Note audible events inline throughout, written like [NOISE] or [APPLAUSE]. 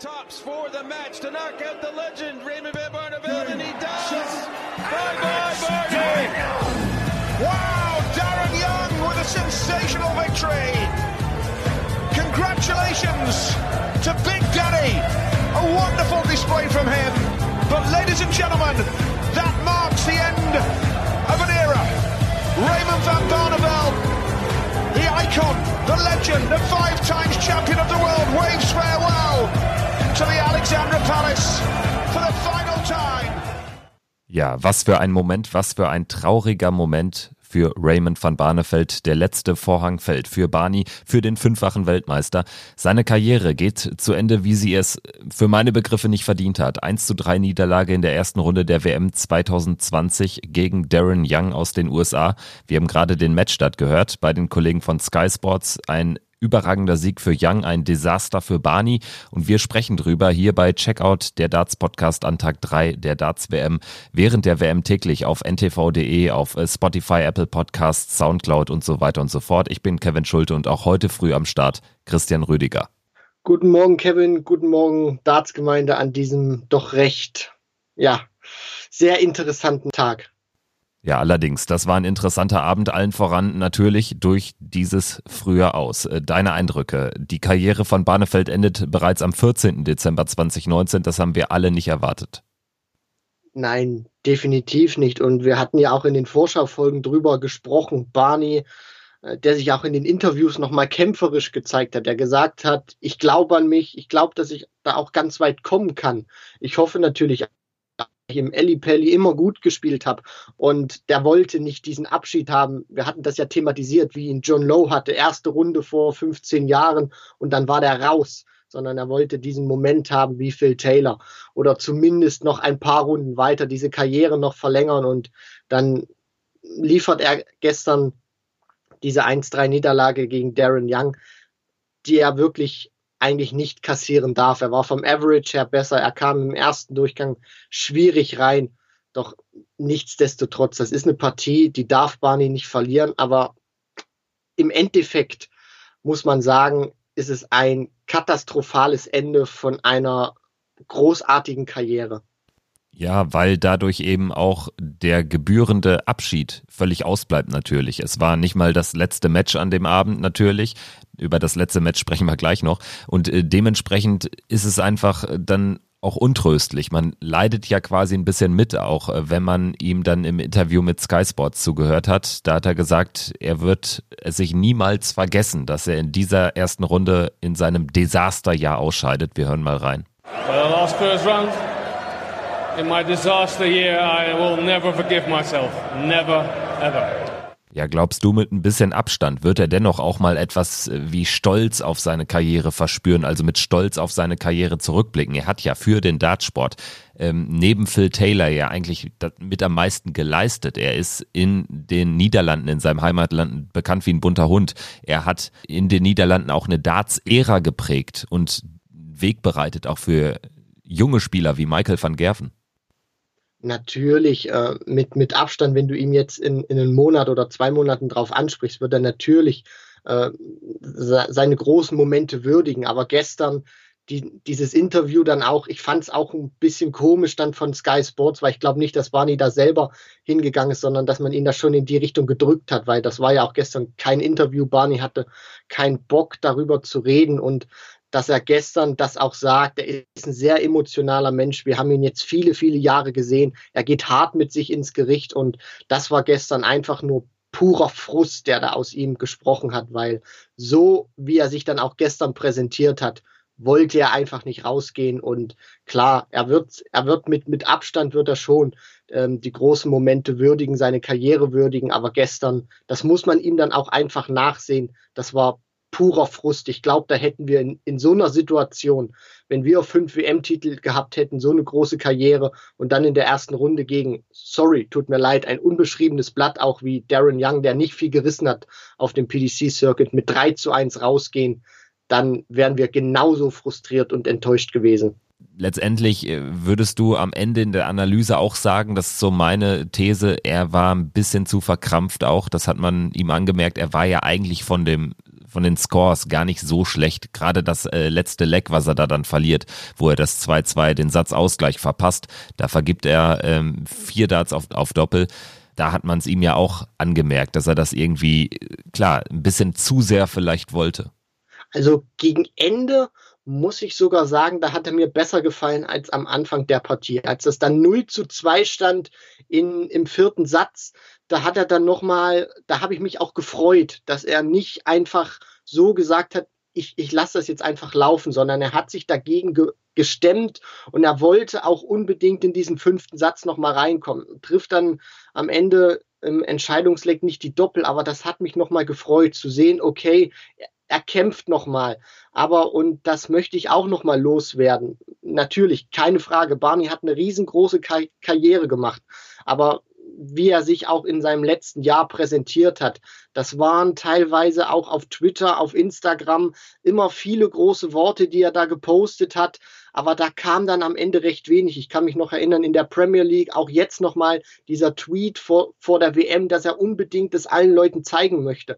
tops for the match to knock out the legend, Raymond Van Barneveld, and he does! Bye-bye, Barney! Wow, Darren Young with a sensational victory! Congratulations to Big Daddy! A wonderful display from him. But ladies and gentlemen, that marks the end of an era. Raymond Van Barneveld the icon, the legend, the five times champion of the world Ja, was für ein Moment, was für ein trauriger Moment für Raymond van Barneveld. Der letzte Vorhang fällt für Barney, für den fünffachen Weltmeister. Seine Karriere geht zu Ende, wie sie es für meine Begriffe nicht verdient hat. 1 zu 3 Niederlage in der ersten Runde der WM 2020 gegen Darren Young aus den USA. Wir haben gerade den Matchstart gehört bei den Kollegen von Sky Sports. Ein überragender Sieg für Young, ein Desaster für Barney. Und wir sprechen drüber hier bei Checkout, der Darts Podcast an Tag 3 der Darts WM. Während der WM täglich auf ntv.de, auf äh, Spotify, Apple Podcasts, Soundcloud und so weiter und so fort. Ich bin Kevin Schulte und auch heute früh am Start Christian Rüdiger. Guten Morgen, Kevin. Guten Morgen, Dartsgemeinde an diesem doch recht, ja, sehr interessanten Tag. Ja, allerdings, das war ein interessanter Abend, allen voran natürlich durch dieses früher aus. Äh, deine Eindrücke. Die Karriere von Barnefeld endet bereits am 14. Dezember 2019, das haben wir alle nicht erwartet. Nein, definitiv nicht. Und wir hatten ja auch in den Vorschaufolgen drüber gesprochen. Barney, äh, der sich auch in den Interviews nochmal kämpferisch gezeigt hat, der gesagt hat, ich glaube an mich, ich glaube, dass ich da auch ganz weit kommen kann. Ich hoffe natürlich ich im Elli Pelli immer gut gespielt habe. Und der wollte nicht diesen Abschied haben. Wir hatten das ja thematisiert, wie ihn John Lowe hatte, erste Runde vor 15 Jahren und dann war der raus. Sondern er wollte diesen Moment haben wie Phil Taylor oder zumindest noch ein paar Runden weiter diese Karriere noch verlängern und dann liefert er gestern diese 1-3-Niederlage gegen Darren Young, die er wirklich eigentlich nicht kassieren darf. Er war vom Average her besser. Er kam im ersten Durchgang schwierig rein. Doch nichtsdestotrotz, das ist eine Partie, die darf Barney nicht verlieren. Aber im Endeffekt muss man sagen, ist es ein katastrophales Ende von einer großartigen Karriere. Ja, weil dadurch eben auch der gebührende Abschied völlig ausbleibt natürlich. Es war nicht mal das letzte Match an dem Abend natürlich. Über das letzte Match sprechen wir gleich noch. Und äh, dementsprechend ist es einfach dann auch untröstlich. Man leidet ja quasi ein bisschen mit, auch äh, wenn man ihm dann im Interview mit Sky Sports zugehört hat. Da hat er gesagt, er wird es sich niemals vergessen, dass er in dieser ersten Runde in seinem Desasterjahr ausscheidet. Wir hören mal rein. Well, in my disaster year, I will never forgive myself. Never, ever. Ja, glaubst du, mit ein bisschen Abstand wird er dennoch auch mal etwas äh, wie Stolz auf seine Karriere verspüren, also mit Stolz auf seine Karriere zurückblicken? Er hat ja für den Dartsport ähm, neben Phil Taylor ja eigentlich mit am meisten geleistet. Er ist in den Niederlanden, in seinem Heimatland bekannt wie ein bunter Hund. Er hat in den Niederlanden auch eine Darts-Ära geprägt und Weg bereitet, auch für junge Spieler wie Michael van Gerven natürlich äh, mit, mit Abstand, wenn du ihm jetzt in, in einem Monat oder zwei Monaten drauf ansprichst, wird er natürlich äh, seine großen Momente würdigen. Aber gestern die, dieses Interview dann auch, ich fand es auch ein bisschen komisch dann von Sky Sports, weil ich glaube nicht, dass Barney da selber hingegangen ist, sondern dass man ihn da schon in die Richtung gedrückt hat, weil das war ja auch gestern kein Interview. Barney hatte keinen Bock darüber zu reden und dass er gestern das auch sagt. Er ist ein sehr emotionaler Mensch. Wir haben ihn jetzt viele, viele Jahre gesehen. Er geht hart mit sich ins Gericht und das war gestern einfach nur purer Frust, der da aus ihm gesprochen hat, weil so wie er sich dann auch gestern präsentiert hat, wollte er einfach nicht rausgehen und klar, er wird, er wird mit, mit Abstand wird er schon ähm, die großen Momente würdigen, seine Karriere würdigen, aber gestern, das muss man ihm dann auch einfach nachsehen, das war purer Frust. Ich glaube, da hätten wir in, in so einer Situation, wenn wir fünf WM-Titel gehabt hätten, so eine große Karriere und dann in der ersten Runde gegen, sorry, tut mir leid, ein unbeschriebenes Blatt, auch wie Darren Young, der nicht viel gerissen hat auf dem PDC-Circuit, mit 3 zu 1 rausgehen, dann wären wir genauso frustriert und enttäuscht gewesen. Letztendlich äh, würdest du am Ende in der Analyse auch sagen, das ist so meine These, er war ein bisschen zu verkrampft auch, das hat man ihm angemerkt, er war ja eigentlich von dem von den Scores gar nicht so schlecht. Gerade das äh, letzte Leck, was er da dann verliert, wo er das 2-2 den Satzausgleich verpasst, da vergibt er ähm, vier Darts auf, auf Doppel. Da hat man es ihm ja auch angemerkt, dass er das irgendwie, klar, ein bisschen zu sehr vielleicht wollte. Also gegen Ende muss ich sogar sagen, da hat er mir besser gefallen als am Anfang der Partie. Als es dann 0 zu 2 stand in, im vierten Satz, da hat er dann nochmal, da habe ich mich auch gefreut, dass er nicht einfach so gesagt hat, ich, ich lasse das jetzt einfach laufen, sondern er hat sich dagegen ge gestemmt und er wollte auch unbedingt in diesen fünften Satz nochmal reinkommen. Trifft dann am Ende im Entscheidungsleck nicht die Doppel, aber das hat mich nochmal gefreut zu sehen, okay, er kämpft nochmal. Aber, und das möchte ich auch nochmal loswerden. Natürlich, keine Frage, Barney hat eine riesengroße Kar Karriere gemacht. Aber wie er sich auch in seinem letzten Jahr präsentiert hat. Das waren teilweise auch auf Twitter, auf Instagram immer viele große Worte, die er da gepostet hat. Aber da kam dann am Ende recht wenig. Ich kann mich noch erinnern, in der Premier League, auch jetzt nochmal dieser Tweet vor, vor der WM, dass er unbedingt das allen Leuten zeigen möchte.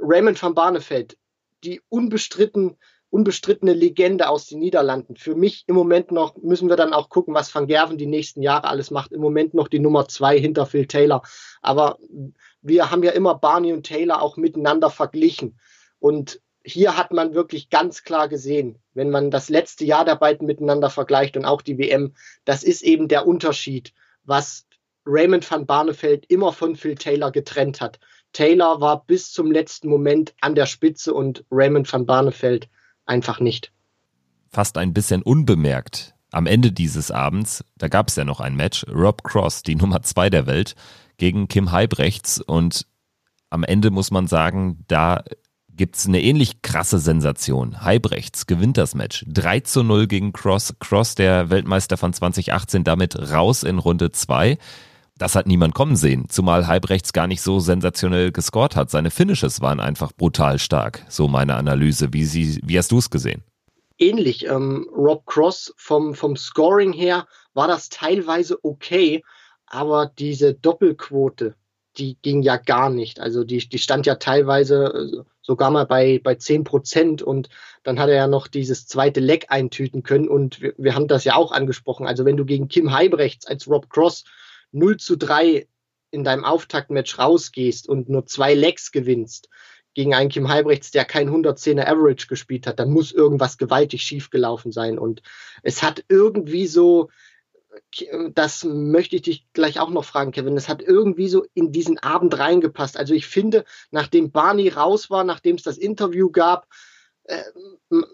Raymond van Barneveld, die unbestritten, unbestrittene Legende aus den Niederlanden. Für mich im Moment noch, müssen wir dann auch gucken, was Van Gerven die nächsten Jahre alles macht. Im Moment noch die Nummer zwei hinter Phil Taylor. Aber wir haben ja immer Barney und Taylor auch miteinander verglichen. Und hier hat man wirklich ganz klar gesehen, wenn man das letzte Jahr der beiden miteinander vergleicht und auch die WM, das ist eben der Unterschied, was Raymond van Barneveld immer von Phil Taylor getrennt hat. Taylor war bis zum letzten Moment an der Spitze und Raymond van Barneveld einfach nicht. Fast ein bisschen unbemerkt. Am Ende dieses Abends, da gab es ja noch ein Match, Rob Cross, die [LAUGHS] Nummer zwei der Welt, gegen Kim Heibrechts und am Ende muss man sagen, da gibt es eine ähnlich krasse Sensation. Heibrechts gewinnt das Match. 3 zu 0 gegen Cross. Cross, der Weltmeister von 2018, damit raus in Runde 2 das hat niemand kommen sehen, zumal Halbrechts gar nicht so sensationell gescored hat. Seine Finishes waren einfach brutal stark, so meine Analyse. Wie, sie, wie hast du es gesehen? Ähnlich. Ähm, Rob Cross vom, vom Scoring her war das teilweise okay, aber diese Doppelquote, die ging ja gar nicht. Also die, die stand ja teilweise äh, sogar mal bei, bei 10 Prozent und dann hat er ja noch dieses zweite Leck eintüten können und wir, wir haben das ja auch angesprochen. Also wenn du gegen Kim Heibrechts als Rob Cross 0 zu 3 in deinem Auftaktmatch rausgehst und nur zwei Legs gewinnst gegen einen Kim Halbrechts, der kein 110er Average gespielt hat, dann muss irgendwas gewaltig schiefgelaufen sein. Und es hat irgendwie so, das möchte ich dich gleich auch noch fragen, Kevin, es hat irgendwie so in diesen Abend reingepasst. Also ich finde, nachdem Barney raus war, nachdem es das Interview gab, äh,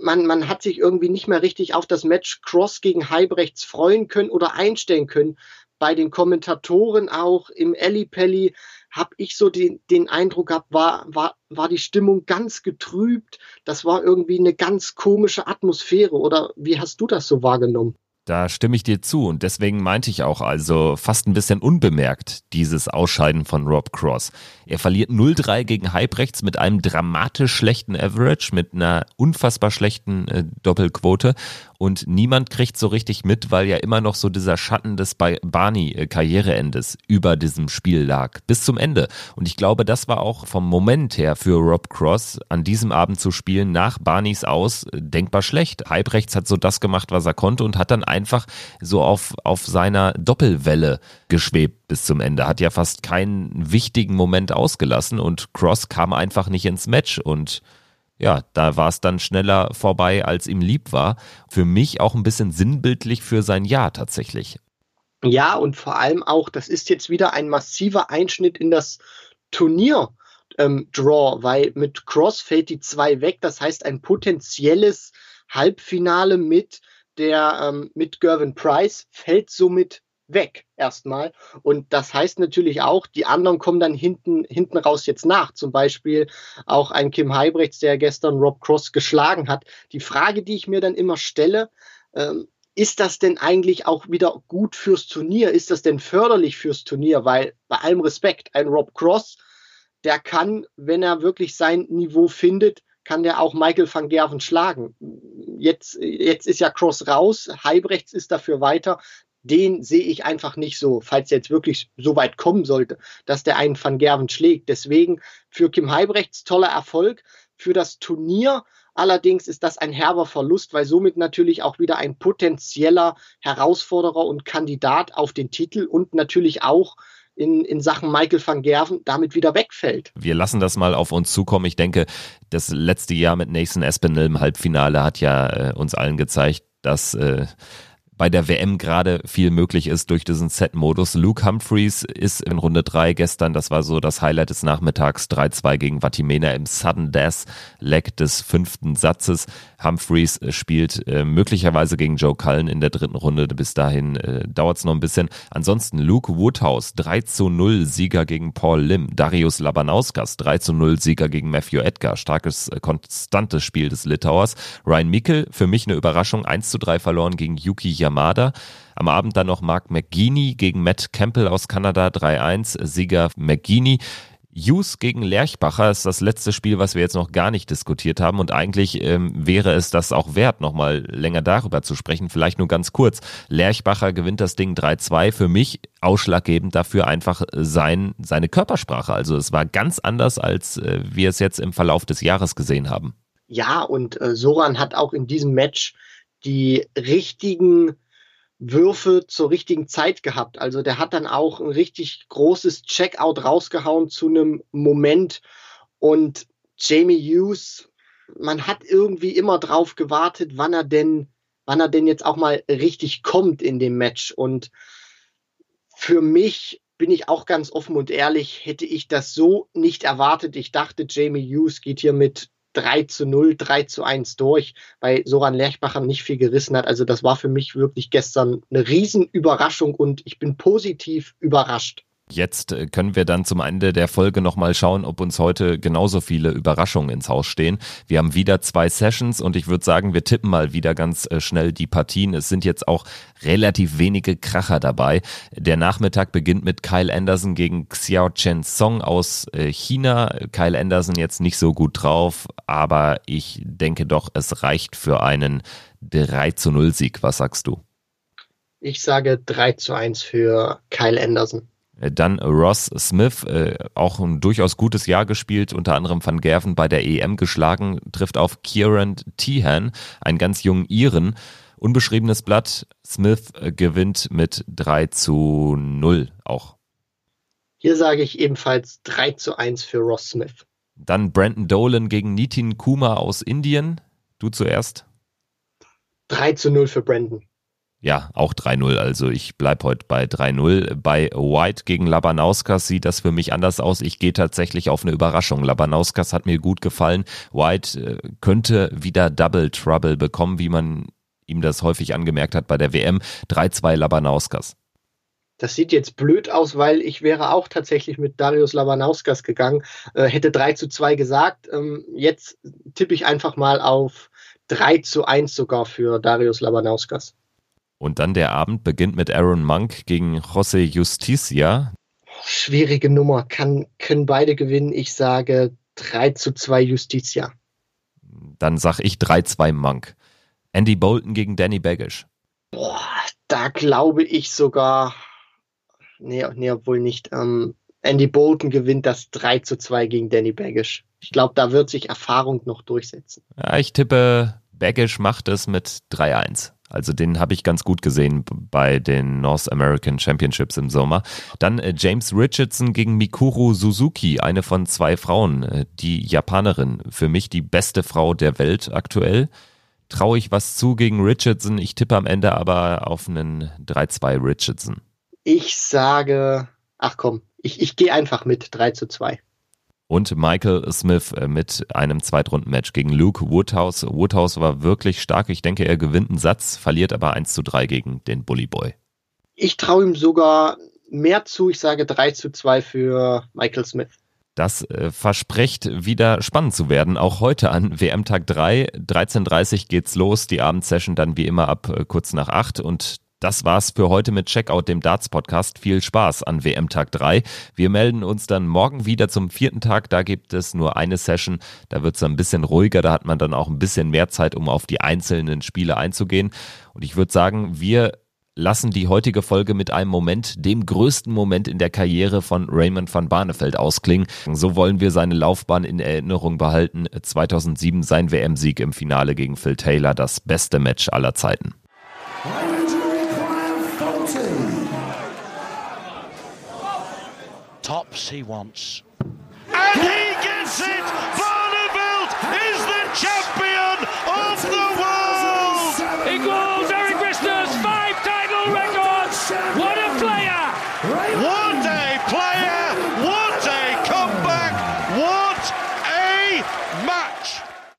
man, man hat sich irgendwie nicht mehr richtig auf das Match Cross gegen Halbrechts freuen können oder einstellen können, bei den Kommentatoren auch im Ellipelli habe ich so den, den Eindruck gehabt, war, war, war die Stimmung ganz getrübt. Das war irgendwie eine ganz komische Atmosphäre. Oder wie hast du das so wahrgenommen? Da stimme ich dir zu und deswegen meinte ich auch also fast ein bisschen unbemerkt dieses Ausscheiden von Rob Cross. Er verliert 0-3 gegen Halbrechts mit einem dramatisch schlechten Average, mit einer unfassbar schlechten äh, Doppelquote und niemand kriegt so richtig mit, weil ja immer noch so dieser Schatten des Barney-Karriereendes über diesem Spiel lag, bis zum Ende. Und ich glaube, das war auch vom Moment her für Rob Cross, an diesem Abend zu spielen, nach Barneys Aus, denkbar schlecht. Halbrechts hat so das gemacht, was er konnte und hat dann einfach so auf, auf seiner Doppelwelle geschwebt bis zum Ende. Hat ja fast keinen wichtigen Moment ausgelassen und Cross kam einfach nicht ins Match und ja, da war es dann schneller vorbei, als ihm lieb war. Für mich auch ein bisschen sinnbildlich für sein Jahr tatsächlich. Ja, und vor allem auch, das ist jetzt wieder ein massiver Einschnitt in das Turnier. Ähm, Draw, weil mit Cross fällt die zwei weg. Das heißt, ein potenzielles Halbfinale mit der ähm, mit Gervin Price fällt somit weg erstmal. Und das heißt natürlich auch, die anderen kommen dann hinten, hinten raus jetzt nach. Zum Beispiel auch ein Kim Heibrechts, der gestern Rob Cross geschlagen hat. Die Frage, die ich mir dann immer stelle, ähm, ist das denn eigentlich auch wieder gut fürs Turnier? Ist das denn förderlich fürs Turnier? Weil bei allem Respekt, ein Rob Cross, der kann, wenn er wirklich sein Niveau findet, kann der auch Michael van Gerven schlagen. Jetzt, jetzt ist ja Cross raus, Heibrechts ist dafür weiter den sehe ich einfach nicht so, falls jetzt wirklich so weit kommen sollte, dass der einen Van Gerven schlägt. Deswegen für Kim Heibrechts toller Erfolg. für das Turnier. Allerdings ist das ein herber Verlust, weil somit natürlich auch wieder ein potenzieller Herausforderer und Kandidat auf den Titel und natürlich auch in, in Sachen Michael van Gerven damit wieder wegfällt. Wir lassen das mal auf uns zukommen. Ich denke, das letzte Jahr mit Nathan Espinel im Halbfinale hat ja äh, uns allen gezeigt, dass äh, bei der WM gerade viel möglich ist durch diesen Set-Modus. Luke Humphreys ist in Runde 3 gestern, das war so das Highlight des Nachmittags, 3-2 gegen Vatimena im Sudden Death Leg des fünften Satzes. Humphreys spielt äh, möglicherweise gegen Joe Cullen in der dritten Runde. Bis dahin äh, dauert es noch ein bisschen. Ansonsten Luke Woodhouse, 3 0 Sieger gegen Paul Lim. Darius Labanauskas, 3 0 Sieger gegen Matthew Edgar. Starkes, äh, konstantes Spiel des Litauers. Ryan Mikkel, für mich eine Überraschung, 1 3 verloren gegen Yuki Yamada. Am Abend dann noch Mark McGeaney gegen Matt Campbell aus Kanada 3-1, Sieger McGeaney. Hughes gegen Lerchbacher ist das letzte Spiel, was wir jetzt noch gar nicht diskutiert haben und eigentlich ähm, wäre es das auch wert, nochmal länger darüber zu sprechen. Vielleicht nur ganz kurz. Lerchbacher gewinnt das Ding 3-2. Für mich ausschlaggebend dafür einfach sein, seine Körpersprache. Also es war ganz anders, als äh, wir es jetzt im Verlauf des Jahres gesehen haben. Ja, und äh, Soran hat auch in diesem Match die richtigen Würfe zur richtigen Zeit gehabt. Also der hat dann auch ein richtig großes Checkout rausgehauen zu einem Moment. Und Jamie Hughes, man hat irgendwie immer drauf gewartet, wann er denn, wann er denn jetzt auch mal richtig kommt in dem Match. Und für mich bin ich auch ganz offen und ehrlich, hätte ich das so nicht erwartet. Ich dachte, Jamie Hughes geht hier mit 3 zu 0, 3 zu 1 durch, weil Soran Lerchbacher nicht viel gerissen hat. Also das war für mich wirklich gestern eine Riesenüberraschung und ich bin positiv überrascht. Jetzt äh, können wir dann zum Ende der Folge nochmal schauen, ob uns heute genauso viele Überraschungen ins Haus stehen. Wir haben wieder zwei Sessions und ich würde sagen, wir tippen mal wieder ganz äh, schnell die Partien. Es sind jetzt auch relativ wenige Kracher dabei. Der Nachmittag beginnt mit Kyle Anderson gegen Xiao Chen Song aus äh, China. Kyle Anderson jetzt nicht so gut drauf, aber ich denke doch, es reicht für einen 3 zu 0 Sieg. Was sagst du? Ich sage 3 zu 1 für Kyle Anderson. Äh, dann Ross Smith, äh, auch ein durchaus gutes Jahr gespielt, unter anderem Van Gerven bei der EM geschlagen, trifft auf Kieran Tehan, einen ganz jungen Iren. Unbeschriebenes Blatt, Smith äh, gewinnt mit 3 zu 0 auch. Hier sage ich ebenfalls 3 zu 1 für Ross Smith. Dann Brandon Dolan gegen Nitin Kuma aus Indien. Du zuerst. 3 zu 0 für Brandon. Ja, auch 3-0. Also ich bleibe heute bei 3-0. Bei White gegen Labanauskas sieht das für mich anders aus. Ich gehe tatsächlich auf eine Überraschung. Labanauskas hat mir gut gefallen. White äh, könnte wieder Double Trouble bekommen, wie man ihm das häufig angemerkt hat bei der WM. 3-2 Labanauskas. Das sieht jetzt blöd aus, weil ich wäre auch tatsächlich mit Darius Labanauskas gegangen, äh, hätte 3 zu 2 gesagt. Ähm, jetzt tippe ich einfach mal auf 3 zu 1 sogar für Darius Labanauskas. Und dann der Abend beginnt mit Aaron Monk gegen José Justicia. Schwierige Nummer. Kann, können beide gewinnen. Ich sage 3 zu 2 Justicia. Dann sag ich 3-2 Monk. Andy Bolton gegen Danny Baggish. Boah, da glaube ich sogar. Nee, nee obwohl nicht. Ähm, Andy Bolton gewinnt das 3 zu 2 gegen Danny Baggish. Ich glaube, da wird sich Erfahrung noch durchsetzen. Ja, ich tippe, Baggish macht es mit 3-1. Also den habe ich ganz gut gesehen bei den North American Championships im Sommer. Dann äh, James Richardson gegen Mikuru Suzuki, eine von zwei Frauen, äh, die Japanerin. Für mich die beste Frau der Welt aktuell. Traue ich was zu gegen Richardson? Ich tippe am Ende aber auf einen 3-2 Richardson. Ich sage, ach komm, ich, ich gehe einfach mit 3 zu 2 und Michael Smith äh, mit einem Zweitrunden-Match gegen Luke Woodhouse. Woodhouse war wirklich stark. Ich denke, er gewinnt einen Satz, verliert aber 1 zu 3 gegen den Bully Boy. Ich traue ihm sogar mehr zu. Ich sage 3 zu 2 für Michael Smith. Das äh, verspricht wieder spannend zu werden. Auch heute an WM-Tag 3. 13.30 geht's los. Die Abendsession dann wie immer ab äh, kurz nach 8. Und das war's für heute mit Checkout, dem Darts-Podcast. Viel Spaß an WM-Tag 3. Wir melden uns dann morgen wieder zum vierten Tag. Da gibt es nur eine Session. Da wird's dann ein bisschen ruhiger. Da hat man dann auch ein bisschen mehr Zeit, um auf die einzelnen Spiele einzugehen. Und ich würde sagen, wir lassen die heutige Folge mit einem Moment, dem größten Moment in der Karriere von Raymond van Barneveld ausklingen. So wollen wir seine Laufbahn in Erinnerung behalten. 2007 sein WM-Sieg im Finale gegen Phil Taylor, das beste Match aller Zeiten. He wants.